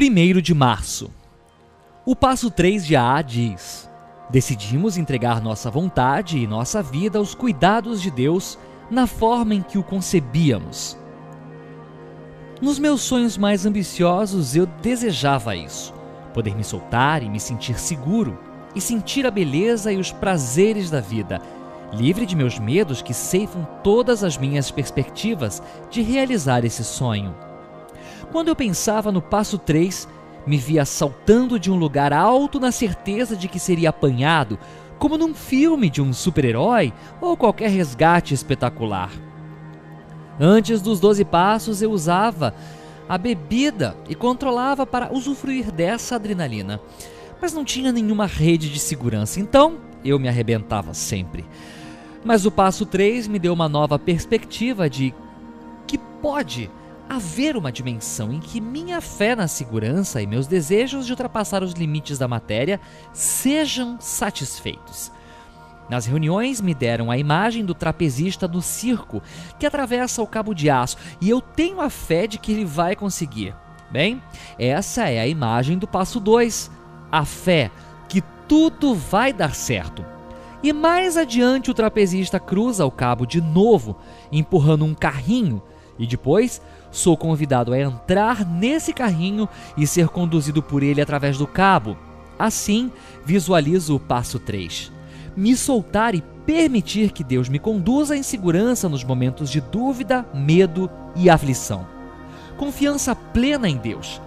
1 de março. O passo 3 de A diz: Decidimos entregar nossa vontade e nossa vida aos cuidados de Deus na forma em que o concebíamos. Nos meus sonhos mais ambiciosos, eu desejava isso: poder me soltar e me sentir seguro, e sentir a beleza e os prazeres da vida, livre de meus medos que ceifam todas as minhas perspectivas de realizar esse sonho. Quando eu pensava no passo 3, me via saltando de um lugar alto na certeza de que seria apanhado, como num filme de um super-herói ou qualquer resgate espetacular. Antes dos 12 passos, eu usava a bebida e controlava para usufruir dessa adrenalina, mas não tinha nenhuma rede de segurança, então eu me arrebentava sempre. Mas o passo 3 me deu uma nova perspectiva de que pode haver uma dimensão em que minha fé na segurança e meus desejos de ultrapassar os limites da matéria sejam satisfeitos. Nas reuniões me deram a imagem do trapezista no circo que atravessa o cabo de aço e eu tenho a fé de que ele vai conseguir. Bem, essa é a imagem do passo 2, a fé que tudo vai dar certo. E mais adiante o trapezista cruza o cabo de novo, empurrando um carrinho, e depois sou convidado a entrar nesse carrinho e ser conduzido por ele através do cabo. Assim, visualizo o passo 3. Me soltar e permitir que Deus me conduza em segurança nos momentos de dúvida, medo e aflição. Confiança plena em Deus,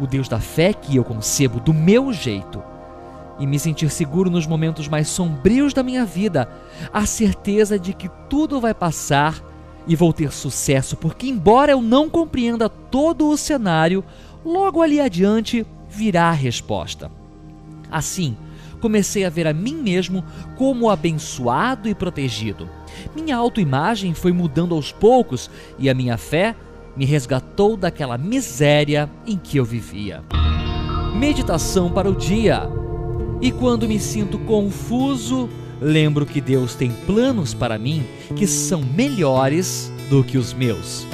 o Deus da fé que eu concebo do meu jeito. E me sentir seguro nos momentos mais sombrios da minha vida, a certeza de que tudo vai passar e vou ter sucesso, porque, embora eu não compreenda todo o cenário, logo ali adiante virá a resposta. Assim, comecei a ver a mim mesmo como abençoado e protegido. Minha autoimagem foi mudando aos poucos e a minha fé me resgatou daquela miséria em que eu vivia. Meditação para o dia. E quando me sinto confuso, lembro que Deus tem planos para mim que são melhores do que os meus.